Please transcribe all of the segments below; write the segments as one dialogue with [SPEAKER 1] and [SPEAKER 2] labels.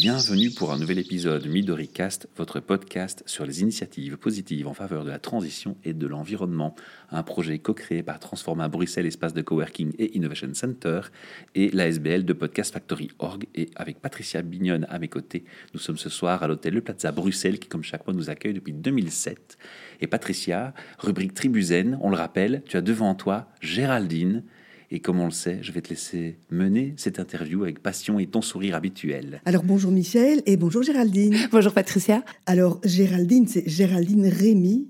[SPEAKER 1] Bienvenue pour un nouvel épisode Midori Cast, votre podcast sur les initiatives positives en faveur de la transition et de l'environnement. Un projet co-créé par Transforma Bruxelles, espace de coworking et Innovation Center, et l'ASBL de Podcast Factory Org. Et avec Patricia Bignone à mes côtés, nous sommes ce soir à l'hôtel Le Plaza Bruxelles, qui, comme chaque mois, nous accueille depuis 2007. Et Patricia, rubrique Tribuzen, on le rappelle, tu as devant toi Géraldine. Et comme on le sait, je vais te laisser mener cette interview avec passion et ton sourire habituel.
[SPEAKER 2] Alors bonjour Michel et bonjour Géraldine.
[SPEAKER 3] Bonjour Patricia.
[SPEAKER 2] Alors Géraldine, c'est Géraldine Rémy,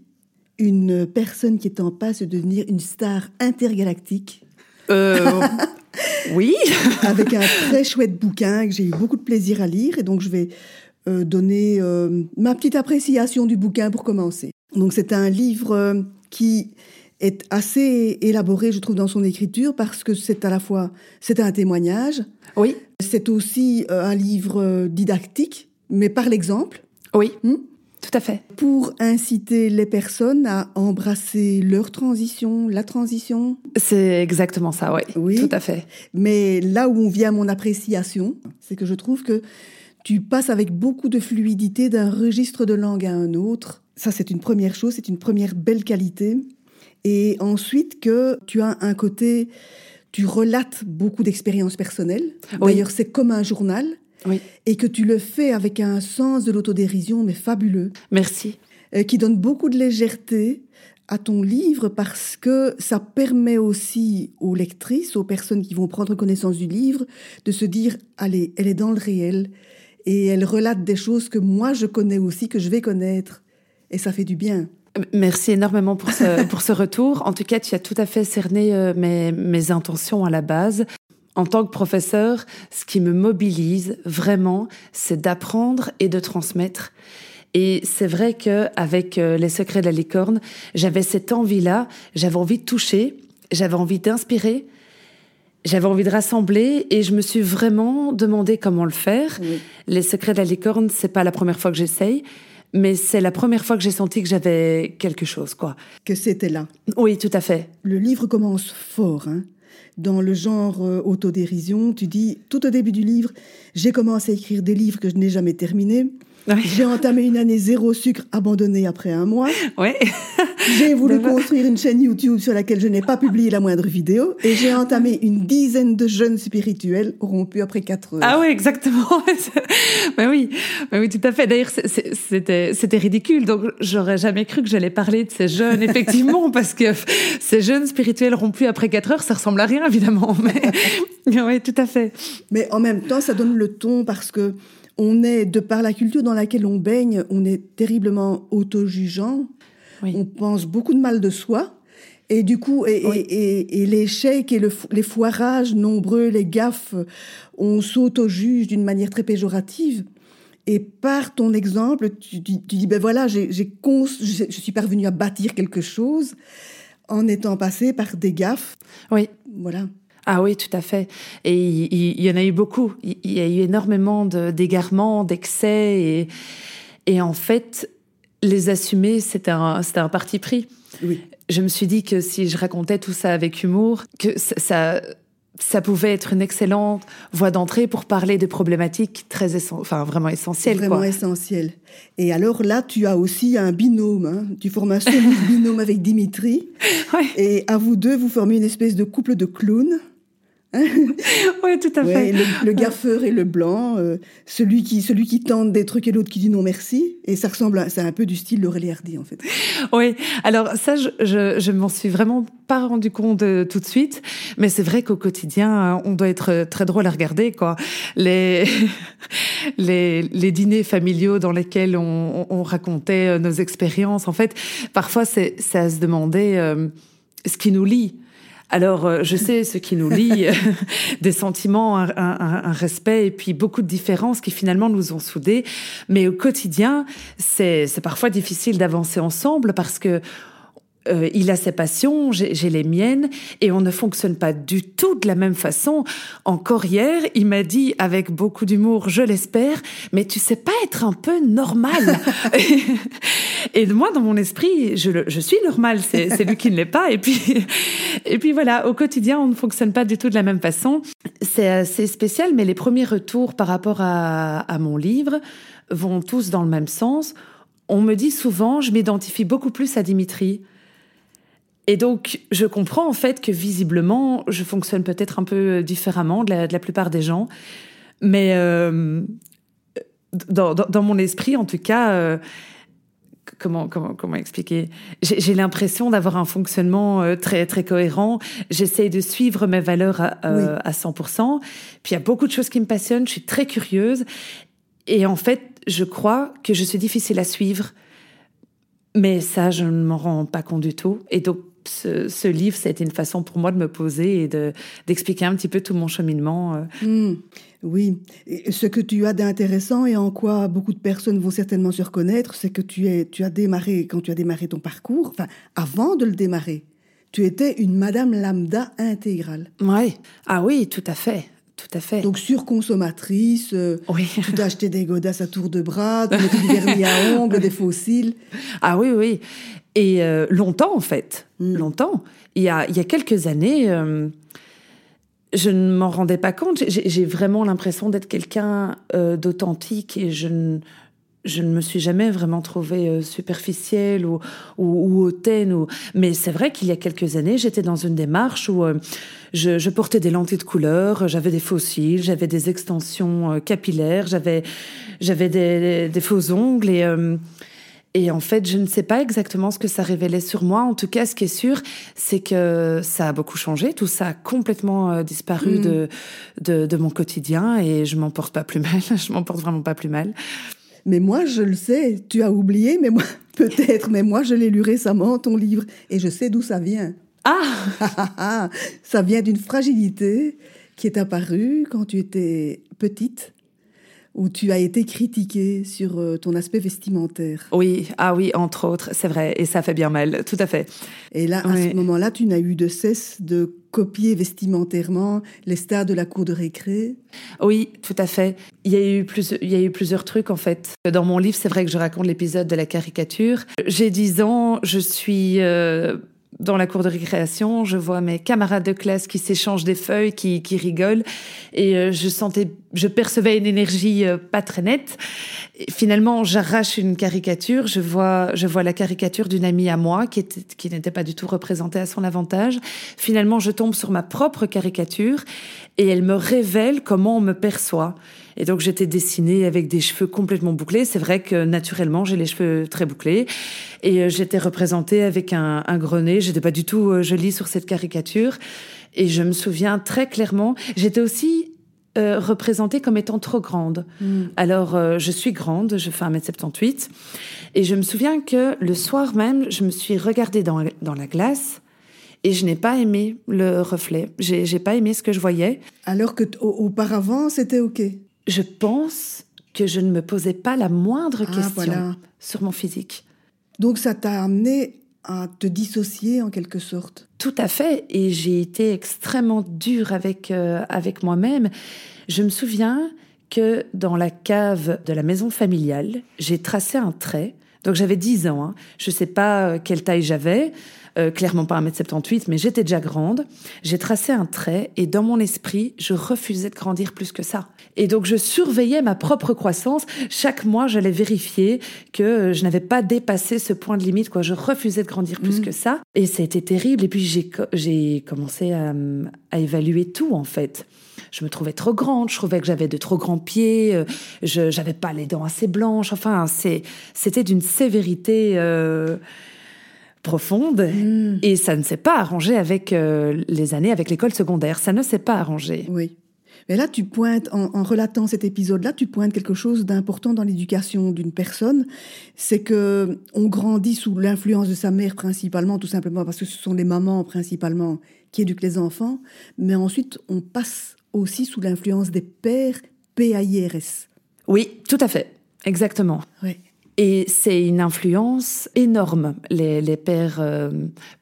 [SPEAKER 2] une personne qui est en passe de devenir une star intergalactique.
[SPEAKER 3] Euh, oui.
[SPEAKER 2] avec un très chouette bouquin que j'ai eu beaucoup de plaisir à lire et donc je vais euh, donner euh, ma petite appréciation du bouquin pour commencer. Donc c'est un livre euh, qui est assez élaboré, je trouve, dans son écriture, parce que c'est à la fois, c'est un témoignage.
[SPEAKER 3] Oui.
[SPEAKER 2] C'est aussi euh, un livre euh, didactique, mais par l'exemple.
[SPEAKER 3] Oui.
[SPEAKER 2] Hmm?
[SPEAKER 3] Tout à fait.
[SPEAKER 2] Pour inciter les personnes à embrasser leur transition, la transition.
[SPEAKER 3] C'est exactement ça, oui.
[SPEAKER 2] Oui.
[SPEAKER 3] Tout à fait.
[SPEAKER 2] Mais là où on vient mon appréciation, c'est que je trouve que tu passes avec beaucoup de fluidité d'un registre de langue à un autre. Ça, c'est une première chose, c'est une première belle qualité. Et ensuite que tu as un côté, tu relates beaucoup d'expériences personnelles.
[SPEAKER 3] Oui.
[SPEAKER 2] D'ailleurs, c'est comme un journal.
[SPEAKER 3] Oui.
[SPEAKER 2] Et que tu le fais avec un sens de l'autodérision, mais fabuleux,
[SPEAKER 3] Merci.
[SPEAKER 2] euh, qui donne beaucoup de légèreté à ton livre parce que ça permet aussi aux lectrices, aux personnes qui vont prendre connaissance du livre, de se dire, allez, elle est dans le réel et elle relate des choses que moi je connais aussi, que je vais connaître. Et ça fait du bien.
[SPEAKER 3] Merci énormément pour ce, pour ce retour. En tout cas, tu as tout à fait cerné euh, mes, mes intentions à la base. En tant que professeur, ce qui me mobilise vraiment, c'est d'apprendre et de transmettre. Et c'est vrai que avec euh, les secrets de la licorne, j'avais cette envie-là, j'avais envie de toucher, j'avais envie d'inspirer, j'avais envie de rassembler et je me suis vraiment demandé comment le faire.
[SPEAKER 2] Oui.
[SPEAKER 3] Les secrets de la licorne, c'est pas la première fois que j'essaye, mais c'est la première fois que j'ai senti que j'avais quelque chose, quoi.
[SPEAKER 2] Que c'était là.
[SPEAKER 3] Oui, tout à fait.
[SPEAKER 2] Le livre commence fort. hein. Dans le genre euh, autodérision, tu dis, tout au début du livre, j'ai commencé à écrire des livres que je n'ai jamais terminés.
[SPEAKER 3] Oui.
[SPEAKER 2] J'ai entamé une année zéro sucre abandonnée après un mois.
[SPEAKER 3] Oui.
[SPEAKER 2] J'ai voulu construire une chaîne YouTube sur laquelle je n'ai pas publié la moindre vidéo. Et j'ai entamé une dizaine de jeunes spirituels rompus après quatre heures.
[SPEAKER 3] Ah oui, exactement. mais oui, mais oui, tout à fait. D'ailleurs, c'était ridicule. Donc, j'aurais jamais cru que j'allais parler de ces jeunes, effectivement, parce que ces jeunes spirituels rompus après quatre heures, ça ressemble à rien, évidemment. Mais oui, tout à fait.
[SPEAKER 2] Mais en même temps, ça donne le ton parce que on est, de par la culture dans laquelle on baigne, on est terriblement auto-jugeant.
[SPEAKER 3] Oui.
[SPEAKER 2] On pense beaucoup de mal de soi. Et du coup, et,
[SPEAKER 3] Oui.
[SPEAKER 2] et- et l'échec et le les foirages nombreux, les gaffes, on s'auto-juge d'une manière très péjorative. Et par ton exemple, tu, tu- tu dis, ben voilà, j'ai, j'ai cons- je, je suis parvenu à bâtir quelque chose en étant passé par des gaffes.
[SPEAKER 3] Oui.
[SPEAKER 2] Voilà.
[SPEAKER 3] Ah oui, tout à fait. Et il, il- il y en a eu beaucoup. Il, il y a eu énormément de- d'égarements, d'excès. Et, et en fait, les assumer, c'était un, un parti pris.
[SPEAKER 2] Oui.
[SPEAKER 3] Je me suis dit que si je racontais tout ça avec humour, que ça, ça, ça pouvait être une excellente voie d'entrée pour parler de problématiques très enfin, vraiment essentielles.
[SPEAKER 2] vraiment
[SPEAKER 3] quoi.
[SPEAKER 2] essentiel. Et alors là, tu as aussi un binôme. hein. Tu formes un solide binôme avec Dimitri.
[SPEAKER 3] Ouais.
[SPEAKER 2] Et à vous deux, vous formez une espèce de couple de clowns.
[SPEAKER 3] Oui, tout à
[SPEAKER 2] Ouais,
[SPEAKER 3] fait.
[SPEAKER 2] le, le gaffeur et le blanc, euh, celui qui celui qui tente des trucs et l'autre qui dit non merci. Et ça ressemble, à- c'est un peu du style Laurel et Hardy en fait.
[SPEAKER 3] Oui, alors ça, je, je, je m'en suis vraiment pas rendu compte euh, tout de suite, mais c'est vrai qu'au quotidien, euh, on doit être très drôle à regarder, quoi. Les, les, les dîners familiaux dans lesquels on, on, on racontait nos expériences, en fait, parfois, c'est c'est à se demander euh, ce qui nous lie. Alors, euh, je sais ce qui nous lie, des sentiments, un, un- un respect et puis beaucoup de différences qui finalement nous ont soudés. Mais au quotidien, c'est c'est parfois difficile d'avancer ensemble parce que euh, il a ses passions, j'ai les miennes, et on ne fonctionne pas du tout de la même façon. Encore hier, il m'a dit avec beaucoup d'humour, je l'espère, mais tu sais pas être un peu normal. et moi, dans mon esprit, je, suis normal, c'est lui qui ne l'est pas. Et puis, et puis voilà, au quotidien, on ne fonctionne pas du tout de la même façon. C'est assez spécial, mais les premiers retours par rapport à, à mon livre vont tous dans le même sens. On me dit souvent, je m'identifie beaucoup plus à Dimitri. Et donc, je comprends en fait que visiblement, je fonctionne peut-être un peu différemment de la, plupart des gens. Mais euh, dans, mon esprit, en tout cas, euh, comment, comment, comment expliquer? J'ai l'impression d'avoir un fonctionnement euh, très, très cohérent. J'essaie de suivre mes valeurs à, à 100%. Puis il y a beaucoup de choses qui me passionnent. Je suis très curieuse. Et en fait, je crois que je suis difficile à suivre. Mais ça, je ne m'en rends pas compte du tout. Et donc, ce, ce livre, été une façon pour moi de me poser et de, d'expliquer un petit peu tout mon cheminement. Euh.
[SPEAKER 2] Hmm. oui, ce que tu as d'intéressant et en quoi beaucoup de personnes vont certainement se reconnaître, c'est que tu, es, tu as démarré, quand tu as démarré ton parcours, enfin, avant de le démarrer, tu étais une Madame Lambda intégrale.
[SPEAKER 3] Oui, ah oui, tout à fait. Tout à fait.
[SPEAKER 2] Donc surconsommatrice, euh, oui. tu acheté des godasses à tour de bras, tu mettais du vernis à ongles, des fossiles.
[SPEAKER 3] Ah oui, oui. Et euh, longtemps, en fait. Mm. Longtemps. Il y, a, il y a quelques années, euh, je ne m'en rendais pas compte. J'ai vraiment l'impression d'être quelqu'un euh, d'authentique et je ne, je ne me suis jamais vraiment trouvée superficielle ou, ou, hautaine. Ou... Mais c'est vrai qu'il y a quelques années, j'étais dans une démarche où je, je, portais des lentilles de couleur, j'avais des fossiles, j'avais des extensions capillaires, j'avais des, des, faux ongles et et en fait, je ne sais pas exactement ce que ça révélait sur moi. En tout cas, ce qui est sûr, c'est que ça a beaucoup changé. Tout ça a complètement euh, disparu mm. de, de, de, mon quotidien et je m'en porte pas plus mal. je m'en porte vraiment pas plus mal.
[SPEAKER 2] Mais moi, je le sais. Tu as oublié, mais moi, peut-être. Mais moi, je l'ai lu récemment, ton livre, et je sais d'où ça vient.
[SPEAKER 3] Ah
[SPEAKER 2] Ça vient d'une fragilité qui est apparue quand tu étais petite où tu as été critiquée sur euh, ton aspect vestimentaire.
[SPEAKER 3] Oui, ah oui, entre autres, c'est vrai, et ça fait bien mal, tout à fait.
[SPEAKER 2] Et là, à ce moment-là, tu n'as eu de cesse de copier vestimentairement les stars de la cour de récré?
[SPEAKER 3] Oui, tout à fait. Il y a eu, plus, il y a eu plusieurs trucs en fait. Dans mon livre, c'est vrai que je raconte l'épisode de la caricature. J'ai 10 ans, je suis euh, dans la cour de récréation, je vois mes camarades de classe qui s'échangent des feuilles, qui, qui rigolent, et euh, je sentais, je percevais une énergie euh, pas très nette. Et finalement, j'arrache une caricature, je vois, je vois la caricature d'une amie à moi qui était, qui n'était pas du tout représentée à son avantage. Finalement, je tombe sur ma propre caricature et elle me révèle comment on me perçoit. Et donc j'étais dessinée avec des cheveux complètement bouclés. C'est vrai que naturellement j'ai les cheveux très bouclés. Et euh, j'étais représentée avec un, un gros nez. J'étais pas du tout euh, jolie sur cette caricature. Et je me souviens très clairement. J'étais aussi euh, représentée comme étant trop grande. Hmm. Alors, euh, je suis grande, je fais 1m78. Et je me souviens que le soir même, je me suis regardée dans, dans la glace et je n'ai pas aimé le reflet. J'ai pas aimé ce que je voyais.
[SPEAKER 2] Alors que auparavant, c'était OK?
[SPEAKER 3] Je pense que je ne me posais pas la moindre ah, question sur mon physique.
[SPEAKER 2] Donc ça t'a amené à te dissocier en quelque sorte.
[SPEAKER 3] Tout à fait, et j'ai été extrêmement dure avec, euh, avec moi-même. Je me souviens que dans la cave de la maison familiale, j'ai tracé un trait. Donc j'avais 10 ans, hein. je ne sais pas euh, quelle taille j'avais, euh, clairement pas 1m78, mais j'étais déjà grande. J'ai tracé un trait et dans mon esprit, je refusais de grandir plus que ça. Et donc je surveillais ma propre croissance. Chaque mois, j'allais vérifier que euh, je n'avais pas dépassé ce point de limite. Quoi. Je refusais de grandir plus mmh. que ça. Et ça a été terrible. Et puis j'ai commencé à, à évaluer tout en fait je me trouvais trop grande, je trouvais que j'avais de trop grands pieds, euh, je n'avais pas les dents assez blanches. Enfin, c'était d'une sévérité euh, profonde mm. et ça ne s'est pas arrangé avec euh, les années, avec l'école secondaire. Ça ne s'est pas arrangé.
[SPEAKER 2] Oui. Mais là, tu pointes, en, relatant cet épisode-là, tu pointes quelque chose d'important dans l'éducation d'une personne. C'est que on grandit sous l'influence de sa mère principalement, tout simplement parce que ce sont les mamans principalement qui éduquent les enfants. Mais ensuite, on passe aussi sous l'influence des pères PAIRS.
[SPEAKER 3] Oui, tout à fait. Exactement.
[SPEAKER 2] Oui.
[SPEAKER 3] Et c'est une influence énorme, les, les pères euh,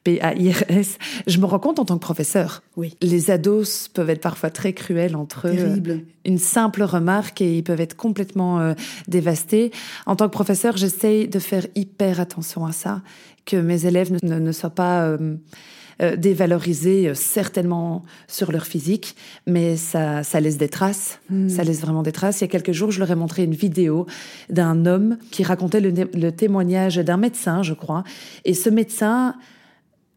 [SPEAKER 3] P-A-I-R-S. Je me rends compte en tant que professeur.
[SPEAKER 2] Oui.
[SPEAKER 3] Les ados peuvent être parfois très cruels entre eux.
[SPEAKER 2] Terrible.
[SPEAKER 3] Une simple remarque et ils peuvent être complètement euh, dévastés. En tant que professeur, j'essaye de faire hyper attention à ça, que mes élèves ne, ne soient pas... Euh, euh, dévalorisés euh, certainement sur leur physique, mais ça, ça laisse des traces.
[SPEAKER 2] Hmm.
[SPEAKER 3] Ça laisse vraiment des traces. Il y a quelques jours, je leur ai montré une vidéo d'un homme qui racontait le, le témoignage d'un médecin, je crois. Et ce médecin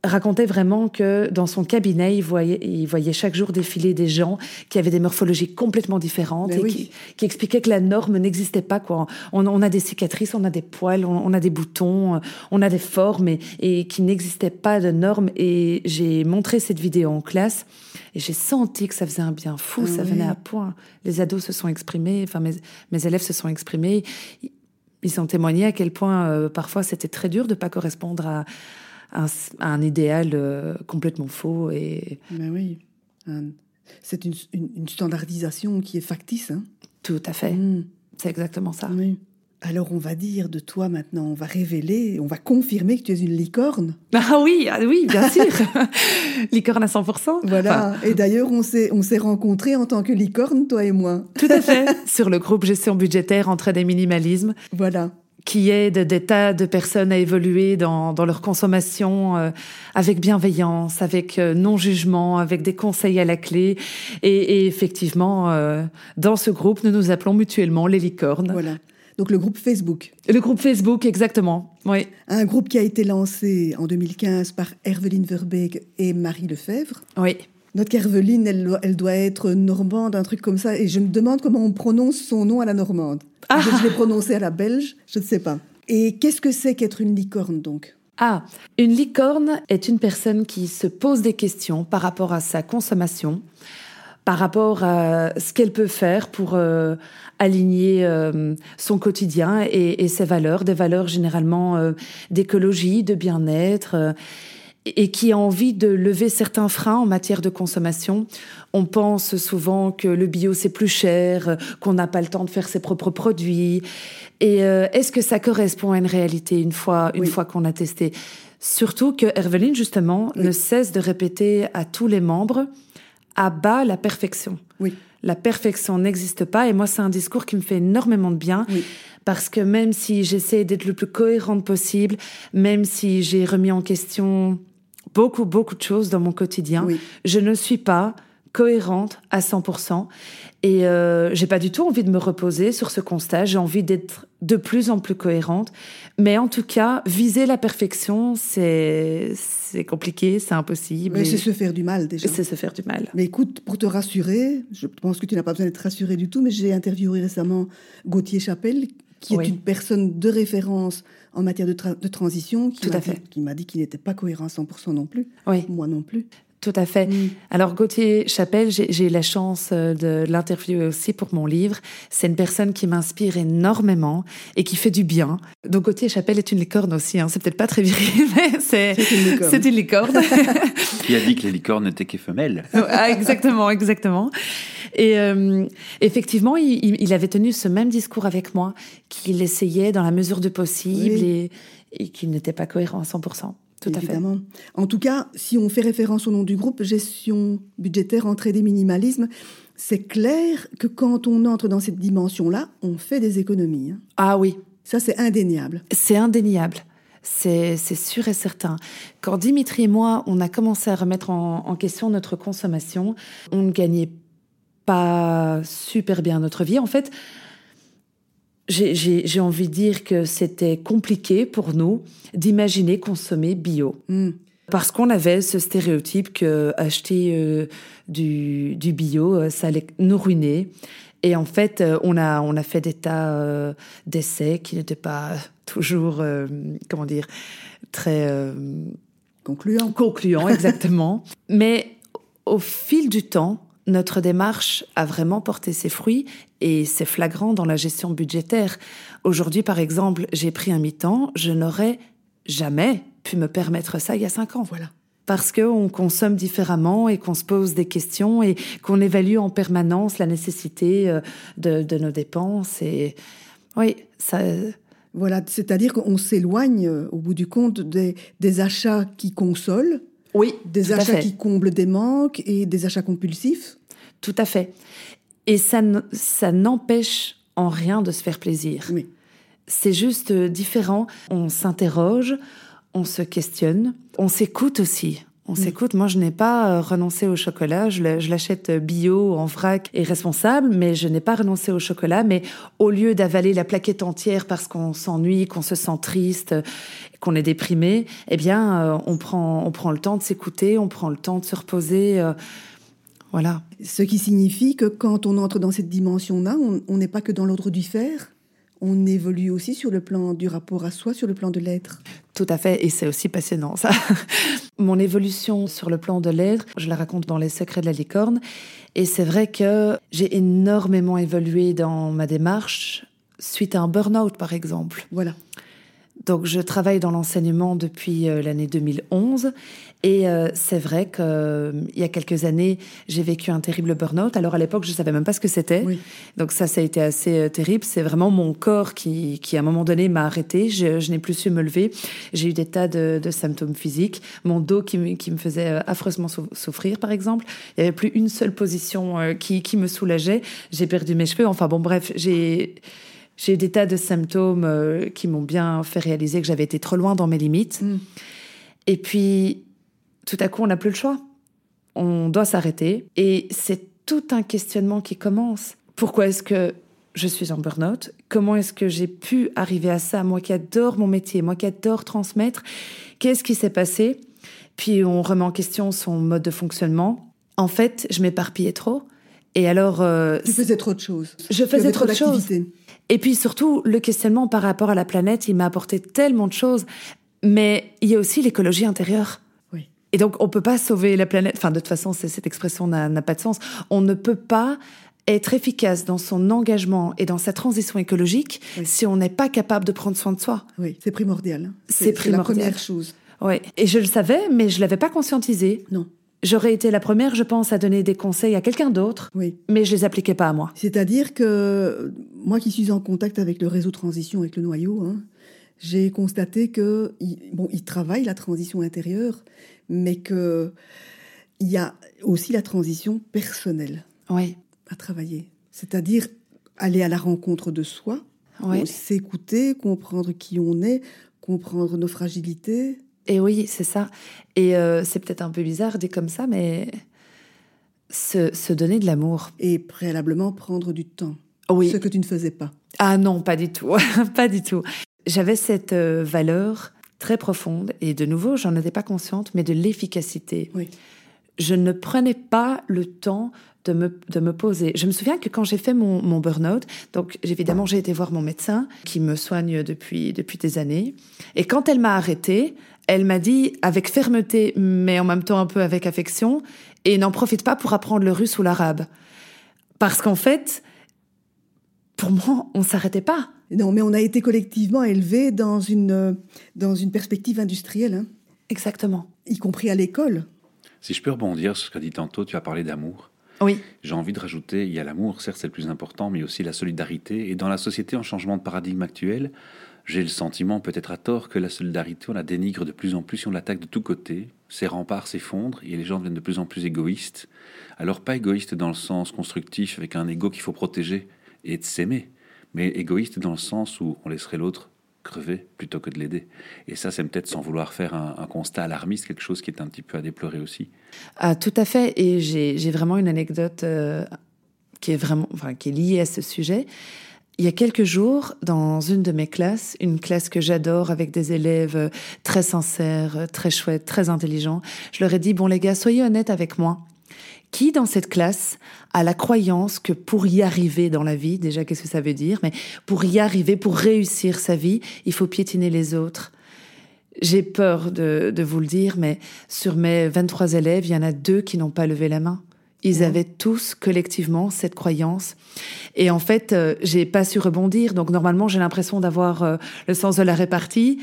[SPEAKER 3] racontait vraiment que dans son cabinet, il voyait, il voyait chaque jour défiler des gens qui avaient des morphologies complètement différentes
[SPEAKER 2] Ben
[SPEAKER 3] et
[SPEAKER 2] oui.
[SPEAKER 3] qui, qui expliquaient que la norme n'existait pas. Quoi. On, on a des cicatrices, on a des poils, on, on a des boutons, on a des formes et, et qui n'existait pas de norme. Et j'ai montré cette vidéo en classe et j'ai senti que ça faisait un bien fou,
[SPEAKER 2] Ah
[SPEAKER 3] ça
[SPEAKER 2] oui.
[SPEAKER 3] venait à point. Les ados se sont exprimés, enfin mes, mes élèves se sont exprimés. Ils ont témoigné à quel point euh, parfois c'était très dur de pas correspondre à, un, un idéal euh, complètement faux et
[SPEAKER 2] Ben oui. C'est une, une- une standardisation qui est factice. Hein
[SPEAKER 3] tout à fait.
[SPEAKER 2] Mm.
[SPEAKER 3] C'est exactement ça.
[SPEAKER 2] Oui. Alors on va dire de toi maintenant, on va révéler, on va confirmer que tu es une licorne.
[SPEAKER 3] Ah oui, ah oui, bien sûr. Licorne à 100%.
[SPEAKER 2] Voilà.
[SPEAKER 3] Enfin,
[SPEAKER 2] Et d'ailleurs, on s'est on s'est rencontrés en tant que licorne, toi et moi.
[SPEAKER 3] tout à fait. Sur le groupe gestion budgétaire entre des minimalismes,
[SPEAKER 2] Voilà.
[SPEAKER 3] Qui aide des tas de personnes à évoluer dans, dans leur consommation euh, avec bienveillance, avec euh, non-jugement, avec des conseils à la clé. Et, et effectivement, euh, dans ce groupe, nous nous appelons mutuellement les licornes.
[SPEAKER 2] Voilà. Donc le groupe Facebook.
[SPEAKER 3] Le groupe Facebook, exactement. Oui.
[SPEAKER 2] Un groupe qui a été lancé en 2015 par Herveline Verbeek et Marie Lefebvre.
[SPEAKER 3] Oui.
[SPEAKER 2] Notre Herveline, elle, doit- elle doit être normande, un truc comme ça. Et je me demande comment on prononce son nom à la normande.
[SPEAKER 3] Ah.
[SPEAKER 2] Je, je l'ai prononcé à la belge, je ne sais pas. Et qu'est-ce que c'est qu'être une licorne, donc?
[SPEAKER 3] Ah, une licorne est une personne qui se pose des questions par rapport à sa consommation, par rapport à ce qu'elle peut faire pour euh, aligner euh, son quotidien et, et ses valeurs, des valeurs généralement euh, d'écologie, de bien-être. Et qui a envie de lever certains freins en matière de consommation. On pense souvent que le bio c'est plus cher, qu'on n'a pas le temps de faire ses propres produits. Et euh, est-ce que ça correspond à une réalité une fois, une
[SPEAKER 2] Oui.
[SPEAKER 3] fois qu'on a testé? Surtout que Herveline justement
[SPEAKER 2] Oui.
[SPEAKER 3] ne cesse de répéter à tous les membres à bas la perfection.
[SPEAKER 2] Oui.
[SPEAKER 3] La perfection n'existe pas et moi c'est un discours qui me fait énormément de bien
[SPEAKER 2] Oui.
[SPEAKER 3] parce que même si j'essaie d'être le plus cohérente possible, même si j'ai remis en question beaucoup beaucoup de choses dans mon quotidien,
[SPEAKER 2] Oui.
[SPEAKER 3] je ne suis pas cohérente à 100% et euh, j'ai pas du tout envie de me reposer sur ce constat, j'ai envie d'être de plus en plus cohérente, mais en tout cas, viser la perfection, c'est c'est compliqué, c'est impossible.
[SPEAKER 2] Mais c'est se faire du mal déjà.
[SPEAKER 3] c'est se faire du mal.
[SPEAKER 2] Mais écoute, pour te rassurer, je pense que tu n'as pas besoin d'être rassuré du tout, mais j'ai interviewé récemment Gauthier Chapelle, qui
[SPEAKER 3] Oui.
[SPEAKER 2] est une personne de référence en matière de, tra- de transition, qui m'a dit- m'a qu'il n'était pas cohérent à 100% non plus.
[SPEAKER 3] Oui.
[SPEAKER 2] Moi non plus.
[SPEAKER 3] Tout à fait.
[SPEAKER 2] Mm.
[SPEAKER 3] Alors Gauthier Chapelle, j'ai eu la chance euh, de l'interviewer aussi pour mon livre. C'est une personne qui m'inspire énormément et qui fait du bien. Donc Gauthier Chapelle est une licorne aussi. Hein. C'est peut-être pas très viril, mais c'est
[SPEAKER 2] C'est une licorne.
[SPEAKER 3] c'est une licorne.
[SPEAKER 1] Qui a dit que les licornes n'étaient que femelles
[SPEAKER 3] Ah, exactement, exactement. Et euh, effectivement, il, il- il avait tenu ce même discours avec moi, qu'il essayait dans la mesure du possible
[SPEAKER 2] Oui.
[SPEAKER 3] et, et qu'il n'était pas cohérent à 100%. Tout à fait.
[SPEAKER 2] En tout cas, si on fait référence au nom du groupe, gestion budgétaire, entrée des minimalismes, c'est clair que quand on entre dans cette dimension-là, on fait des économies. hein.
[SPEAKER 3] Ah oui,
[SPEAKER 2] Ça, c'est indéniable.
[SPEAKER 3] C'est indéniable. C'est c'est sûr et certain. Quand Dimitri et moi, on a commencé à remettre en, en question notre consommation, on ne gagnait pas super bien notre vie. En fait, j'ai- envie de dire que c'était compliqué pour nous d'imaginer consommer bio.
[SPEAKER 2] Hmm.
[SPEAKER 3] Parce qu'on avait ce stéréotype que acheter euh, du, du bio, euh, ça allait nous ruiner. Et en fait, euh, on a, on a fait des tas euh, d'essais qui n'étaient pas toujours, euh, comment dire, très euh,
[SPEAKER 2] Concluant.
[SPEAKER 3] concluants, exactement. Mais au fil du temps, notre démarche a vraiment porté ses fruits et c'est flagrant dans la gestion budgétaire. Aujourd'hui, par exemple, j'ai pris un mi-temps, je n'aurais jamais pu me permettre ça il y a cinq ans.
[SPEAKER 2] Voilà.
[SPEAKER 3] Parce qu'on consomme différemment et qu'on se pose des questions et qu'on évalue en permanence la nécessité euh, de, nos dépenses. Et oui, ça,
[SPEAKER 2] Voilà, c'est-à-dire qu'on s'éloigne, euh, au bout du compte, des achats qui consolent,
[SPEAKER 3] Oui,
[SPEAKER 2] des achats qui comblent des manques et des achats compulsifs.
[SPEAKER 3] Tout à fait. Et ça, ça n'empêche en rien de se faire plaisir.
[SPEAKER 2] Oui.
[SPEAKER 3] C'est juste euh, différent. On s'interroge, on se questionne, on s'écoute aussi. On s'écoute. Moi, je n'ai pas euh, renoncé au chocolat. Je l'achète euh, bio, en vrac et responsable, mais je n'ai pas renoncé au chocolat. Mais au lieu d'avaler la plaquette entière parce qu'on s'ennuie, qu'on se sent triste, euh, qu'on est déprimé, eh bien, on prend, on prend le temps de s'écouter, on prend le temps de se reposer. voilà.
[SPEAKER 2] Ce qui signifie que quand on entre dans cette dimension-là, on on n'est pas que dans l'ordre du faire, on évolue aussi sur le plan du rapport à soi, sur le plan de l'être.
[SPEAKER 3] Tout à fait, et c'est aussi passionnant ça. Mon évolution sur le plan de l'être, je la raconte dans Les secrets de la licorne, et c'est vrai que j'ai énormément évolué dans ma démarche suite à un burn-out par exemple.
[SPEAKER 2] Voilà.
[SPEAKER 3] Donc je travaille dans l'enseignement depuis euh, l'année 2011 et euh, c'est vrai que euh, il y a quelques années, j'ai vécu un terrible burn-out. Alors à l'époque, je savais même pas ce que c'était.
[SPEAKER 2] Oui.
[SPEAKER 3] Donc ça, ça a été assez euh, terrible. C'est vraiment mon corps qui, qui à un moment donné, m'a arrêté. Je, je n'ai plus su me lever. J'ai eu des tas de, de symptômes physiques. Mon dos qui, me- qui me faisait affreusement sou- souffrir, par exemple. Il n'y avait plus une seule position qui, qui me soulageait. J'ai perdu mes cheveux. Enfin bon, bref, j'ai... J'ai eu des tas de symptômes euh, qui m'ont bien fait réaliser que j'avais été trop loin dans mes limites.
[SPEAKER 2] Mm.
[SPEAKER 3] Et puis, tout à coup, on n'a plus le choix. On doit s'arrêter. Et c'est tout un questionnement qui commence. Pourquoi est-ce que je suis en burn-out? Comment est-ce que j'ai pu arriver à ça? Moi qui adore mon métier, moi qui adore transmettre, qu'est-ce qui s'est passé? Puis on remet en question son mode de fonctionnement. En fait, je m'éparpillais trop. Et alors, euh,
[SPEAKER 2] Tu faisais trop de choses.
[SPEAKER 3] Je faisais trop de choses. Et puis surtout, le questionnement par rapport à la planète, il m'a apporté tellement de choses. Mais il y a aussi l'écologie intérieure.
[SPEAKER 2] Oui.
[SPEAKER 3] Et donc, on peut pas sauver la planète. Enfin, de toute façon, cette expression n'a pas de sens. On ne peut pas être efficace dans son engagement et dans sa transition écologique
[SPEAKER 2] Oui.
[SPEAKER 3] si on n'est pas capable de prendre soin de soi.
[SPEAKER 2] Oui, c'est primordial. hein.
[SPEAKER 3] C'est
[SPEAKER 2] la première chose.
[SPEAKER 3] Ouais. Et je le savais, mais je l'avais pas conscientisé.
[SPEAKER 2] Non.
[SPEAKER 3] J'aurais été la première, je pense, à donner des conseils à quelqu'un d'autre,
[SPEAKER 2] Oui.
[SPEAKER 3] mais je les appliquais pas à moi.
[SPEAKER 2] C'est-à-dire que moi qui suis en contact avec le réseau transition, avec le noyau, hein, j'ai constaté que bon, il travaille la transition intérieure, mais que il y a aussi la transition personnelle
[SPEAKER 3] Oui.
[SPEAKER 2] à travailler. C'est-à-dire aller à la rencontre de soi, s'écouter, comprendre qui on est, comprendre nos fragilités.
[SPEAKER 3] Et oui, c'est ça. Et euh, c'est peut-être un peu bizarre dit comme ça, mais se, se donner de l'amour.
[SPEAKER 2] et préalablement prendre du temps.
[SPEAKER 3] Oui.
[SPEAKER 2] Ce que tu ne faisais pas.
[SPEAKER 3] Ah non, pas du tout, pas du tout. J'avais cette euh, valeur très profonde, et de nouveau, j'en étais pas consciente, mais de l'efficacité.
[SPEAKER 2] Oui.
[SPEAKER 3] Je ne prenais pas le temps de me, de me poser. Je me souviens que quand j'ai fait mon, mon burn-out, donc évidemment j'ai été voir mon médecin qui me soigne depuis, depuis des années, et quand elle m'a arrêtée, elle m'a dit avec fermeté, mais en même temps un peu avec affection, et n'en profite pas pour apprendre le russe ou l'arabe. Parce qu'en fait, pour moi, on s'arrêtait pas.
[SPEAKER 2] Non, mais on a été collectivement élevés dans une, euh, dans une perspective industrielle, hein,
[SPEAKER 3] Exactement.
[SPEAKER 2] y compris à l'école.
[SPEAKER 1] Si je peux rebondir sur ce qu'a dit tantôt, tu as parlé d'amour.
[SPEAKER 3] Oui.
[SPEAKER 1] J'ai envie de rajouter, il y a l'amour, certes c'est le plus important, mais aussi la solidarité. Et dans la société en changement de paradigme actuel, j'ai le sentiment, peut-être à tort, que la solidarité, on la dénigre de plus en plus, si on l'attaque de tous côtés. Ses remparts s'effondrent et les gens deviennent de plus en plus égoïstes. Alors pas égoïstes dans le sens constructif, avec un ego qu'il faut protéger et de s'aimer, mais égoïste dans le sens où on laisserait l'autre crever plutôt que de l'aider. Et ça, c'est peut-être sans vouloir faire un, constat alarmiste, quelque chose qui est un petit peu à déplorer aussi.
[SPEAKER 3] Ah, tout à fait. Et j'ai vraiment une anecdote euh, qui est vraiment, enfin, qui est liée à ce sujet. Il y a quelques jours, dans une de mes classes, une classe que j'adore avec des élèves euh, très sincères, euh, très chouettes, très intelligents, je leur ai dit, bon les gars, soyez honnêtes avec moi. Qui dans cette classe a la croyance que pour y arriver dans la vie, déjà qu'est-ce que ça veut dire, mais pour y arriver, pour réussir sa vie, il faut piétiner les autres J'ai peur de, de vous le dire, mais sur mes 23 élèves, il y en a deux qui n'ont pas levé la main. Ils avaient tous collectivement cette croyance. Et en fait, euh, j'ai pas su rebondir. Donc normalement, j'ai l'impression d'avoir euh, le sens de la répartie.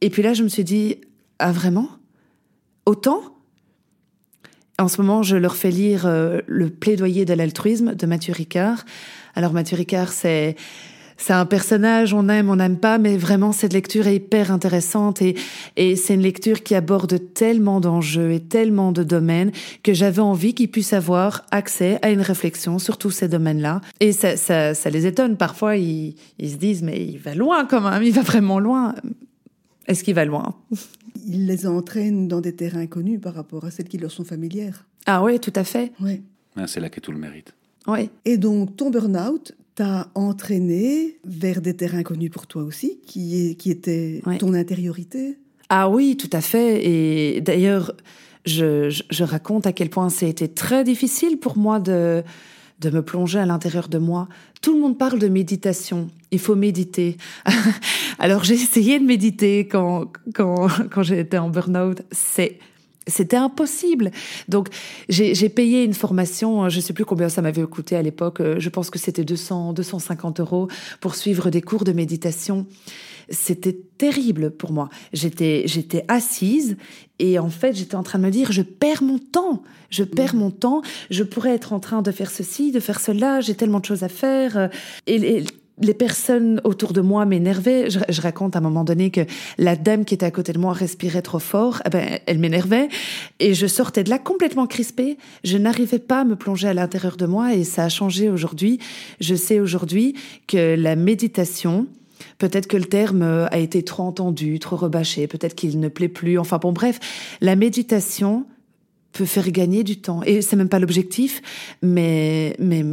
[SPEAKER 3] Et puis là, je me suis dit, ah vraiment? Autant? En ce moment, je leur fais lire euh, le plaidoyer de l'altruisme de Mathieu Ricard. Alors Mathieu Ricard, c'est c'est un personnage, on aime, on n'aime pas, mais vraiment cette lecture est hyper intéressante et, et c'est une lecture qui aborde tellement d'enjeux et tellement de domaines que j'avais envie qu'ils puissent avoir accès à une réflexion sur tous ces domaines-là. Et ça, ça, ça, les étonne. Parfois, ils, ils se disent, mais il va loin quand même, il va vraiment loin. Est-ce qu'il va loin?
[SPEAKER 2] Il les entraîne dans des terrains connus par rapport à celles qui leur sont familières.
[SPEAKER 3] Ah oui, tout à fait.
[SPEAKER 2] Ouais.
[SPEAKER 1] Ah, c'est là qu'est tout le mérite.
[SPEAKER 3] Oui.
[SPEAKER 2] Et donc, ton burn-out t'a entraîné vers des terrains connus pour toi aussi, qui, est, qui
[SPEAKER 3] Ouais.
[SPEAKER 2] ton intériorité?
[SPEAKER 3] Ah oui, tout à fait. Et d'ailleurs, je, je, je raconte à quel point ça a été très difficile pour moi de, de me plonger à l'intérieur de moi. Tout le monde parle de méditation. Il faut méditer. Alors j'ai essayé de méditer quand, quand, quand j'étais en burn-out. C'est c'était impossible. Donc, j'ai payé une formation, je sais plus combien ça m'avait coûté à l'époque, euh, je pense que c'était 200, 250 euros pour suivre des cours de méditation. C'était terrible pour moi. J'étais, j'étais assise et en fait, j'étais en train de me dire, je perds mon temps. Je perds mon temps. Je pourrais être en train de faire ceci, de faire cela. J'ai tellement de choses à faire. Et, et les personnes autour de moi m'énervaient. Je, raconte à un moment donné que la dame qui était à côté de moi respirait trop fort. Eh ben, elle m'énervait et je sortais de là complètement crispée. Je n'arrivais pas à me plonger à l'intérieur de moi et ça a changé aujourd'hui. Je sais aujourd'hui que la méditation, Peut-être que le terme a été trop entendu, trop rebâché, peut-être qu'il ne plaît plus. Enfin bon, bref, la méditation peut faire gagner du temps. Et c'est même pas l'objectif, mais, mais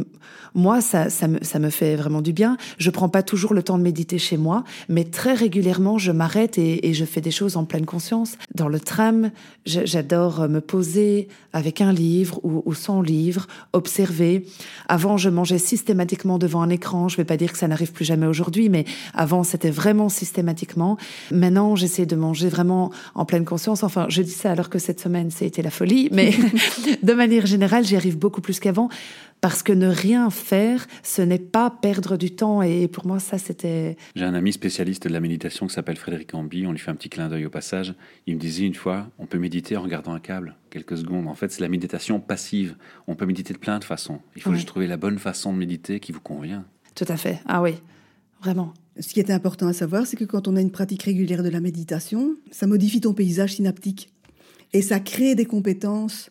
[SPEAKER 3] moi, ça, ça, me, ça me fait vraiment du bien. Je prends pas toujours le temps de méditer chez moi, mais très régulièrement, je m'arrête et, et je fais des choses en pleine conscience. Dans le tram, j'adore me poser avec un livre ou, ou, sans livre, observer. Avant, je mangeais systématiquement devant un écran. Je vais pas dire que ça n'arrive plus jamais aujourd'hui, mais avant, c'était vraiment systématiquement. Maintenant, j'essaie de manger vraiment en pleine conscience. Enfin, je dis ça alors que cette semaine, c'était la folie, mais de manière générale, j'y arrive beaucoup plus qu'avant parce que ne rien faire, ce n'est pas perdre du temps. Et pour moi, ça, c'était.
[SPEAKER 1] J'ai un ami spécialiste de la méditation qui s'appelle Frédéric Ambi. On lui fait un petit clin d'œil au passage. Il me disait une fois on peut méditer en regardant un câble, quelques secondes. En fait, c'est la méditation passive. On peut méditer de plein de façons. Il faut
[SPEAKER 3] Ouais.
[SPEAKER 1] juste trouver la bonne façon de méditer qui vous convient.
[SPEAKER 3] Tout à fait. Ah oui, vraiment.
[SPEAKER 2] Ce qui est important à savoir, c'est que quand on a une pratique régulière de la méditation, ça modifie ton paysage synaptique. Et ça crée des compétences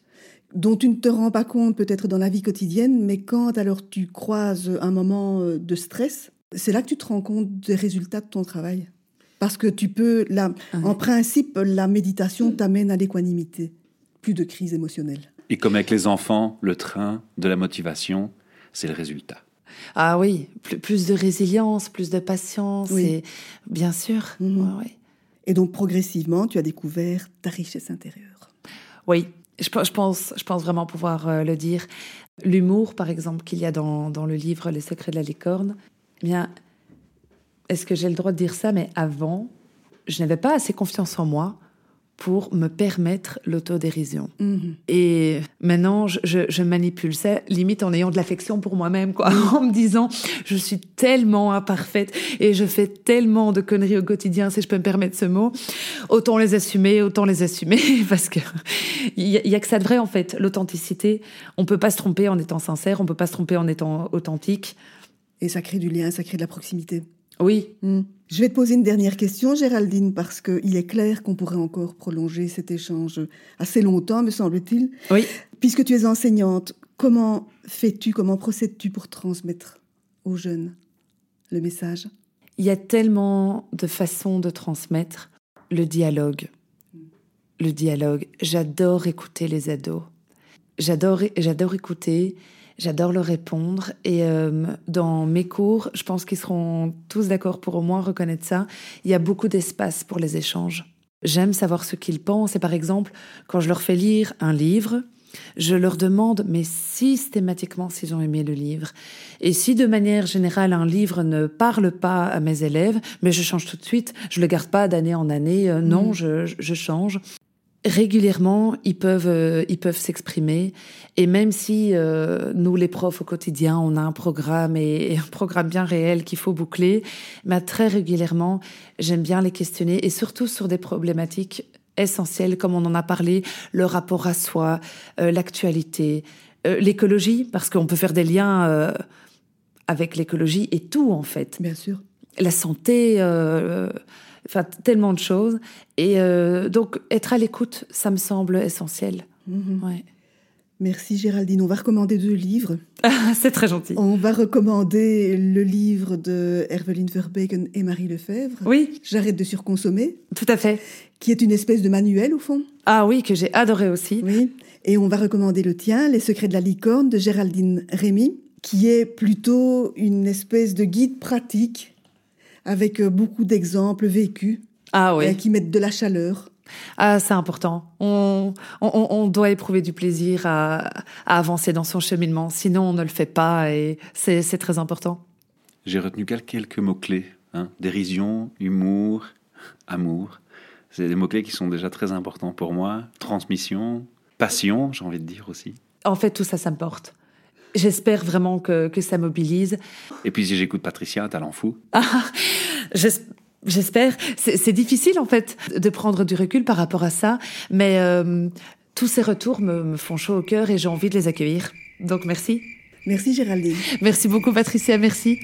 [SPEAKER 2] dont tu ne te rends pas compte peut-être dans la vie quotidienne, mais quand alors tu croises un moment euh, de stress, c'est là que tu te rends compte des résultats de ton travail. Parce que tu peux, la,
[SPEAKER 3] Ouais.
[SPEAKER 2] en principe, la méditation t'amène à l'équanimité, plus de crise émotionnelle.
[SPEAKER 1] Et comme avec les enfants, le train de la motivation, c'est le résultat.
[SPEAKER 3] Ah oui, plus, plus de résilience, plus de patience,
[SPEAKER 2] Oui.
[SPEAKER 3] et bien sûr.
[SPEAKER 2] Mhm.
[SPEAKER 3] Ouais, ouais.
[SPEAKER 2] Et donc progressivement, tu as découvert ta richesse intérieure.
[SPEAKER 3] Oui, je, pe- je pense, je pense vraiment pouvoir euh, le dire. L'humour, par exemple, qu'il y a dans, dans le livre Les secrets de la licorne, eh bien, est-ce que j'ai le droit de dire ça? Mais avant, je n'avais pas assez confiance en moi pour me permettre l'autodérision.
[SPEAKER 2] Mhm.
[SPEAKER 3] Et maintenant, je, je, je manipule ça, limite en ayant de l'affection pour moi-même, quoi, en me disant, je suis tellement imparfaite et je fais tellement de conneries au quotidien, si je peux me permettre ce mot. Autant les assumer, autant les assumer, parce que il y, y a que ça de vrai en fait, l'authenticité. On peut pas se tromper en étant sincère, on peut pas se tromper en étant authentique.
[SPEAKER 2] Et ça crée du lien, ça crée de la proximité.
[SPEAKER 3] Oui,
[SPEAKER 2] Hmm. Je vais te poser une dernière question, Géraldine, parce qu'il est clair qu'on pourrait encore prolonger cet échange assez longtemps, me semble-t-il.
[SPEAKER 3] oui.
[SPEAKER 2] Puisque tu es enseignante, comment fais-tu, comment procèdes-tu pour transmettre aux jeunes le message?
[SPEAKER 3] Il y a tellement de façons de transmettre le dialogue. Le dialogue. J'adore écouter les ados. J'adore, j'adore écouter, j'adore leur répondre. Et euh, dans mes cours, je pense qu'ils seront tous d'accord pour au moins reconnaître ça. Il y a beaucoup d'espace pour les échanges. J'aime savoir ce qu'ils pensent. Et par exemple, quand je leur fais lire un livre, je leur demande, mais systématiquement, s'ils ont aimé le livre. Et si de manière générale, un livre ne parle pas à mes élèves, mais je change tout de suite, je le garde pas d'année en année, euh, non, je, je- je change. Régulièrement, ils peuvent, euh, ils peuvent s'exprimer. Et même si euh, nous, les profs au quotidien, on a un programme et, et un programme bien réel qu'il faut boucler, mais très régulièrement, j'aime bien les questionner et surtout sur des problématiques essentielles, comme on en a parlé, le rapport à soi, euh, l'actualité, l'écologie, parce qu'on peut faire des liens avec l'écologie et tout en fait.
[SPEAKER 2] Bien sûr.
[SPEAKER 3] La santé, enfin tellement de choses. Et euh, donc être à l'écoute, ça me semble essentiel.
[SPEAKER 2] Mhm.
[SPEAKER 3] Ouais.
[SPEAKER 2] Merci Géraldine. On va recommander deux livres.
[SPEAKER 3] C'est très gentil.
[SPEAKER 2] On va recommander le livre de Herveline Verbeken et Marie Lefebvre.
[SPEAKER 3] Oui,
[SPEAKER 2] J'arrête de surconsommer,
[SPEAKER 3] tout à fait.
[SPEAKER 2] qui est une espèce de manuel au fond.
[SPEAKER 3] Ah oui, que j'ai adoré aussi.
[SPEAKER 2] Oui. Et on va recommander le tien, Les secrets de la licorne de Géraldine Rémy, qui est plutôt une espèce de guide pratique avec euh, beaucoup d'exemples vécus
[SPEAKER 3] Ah
[SPEAKER 2] euh,
[SPEAKER 3] oui.
[SPEAKER 2] qui mettent de la chaleur.
[SPEAKER 3] Ah, c'est important. On, on, on doit éprouver du plaisir à, à avancer dans son cheminement. Sinon, on ne le fait pas et c'est très important.
[SPEAKER 1] J'ai retenu quel- quelques mots-clés. hein. Dérision, humour, amour. C'est des mots-clés qui sont déjà très importants pour moi. Transmission, passion, j'ai envie de dire aussi.
[SPEAKER 3] En fait, tout ça, ça me porte. J'espère vraiment que, que ça mobilise.
[SPEAKER 1] Et puis si j'écoute Patricia, un talent fou.
[SPEAKER 3] J'es- J'espère. C'est c'est difficile, en fait, de prendre du recul par rapport à ça. Mais euh, tous ces retours me, me font chaud au cœur et j'ai envie de les accueillir. Donc, merci.
[SPEAKER 2] Merci Géraldine.
[SPEAKER 3] Merci beaucoup, Patricia. Merci.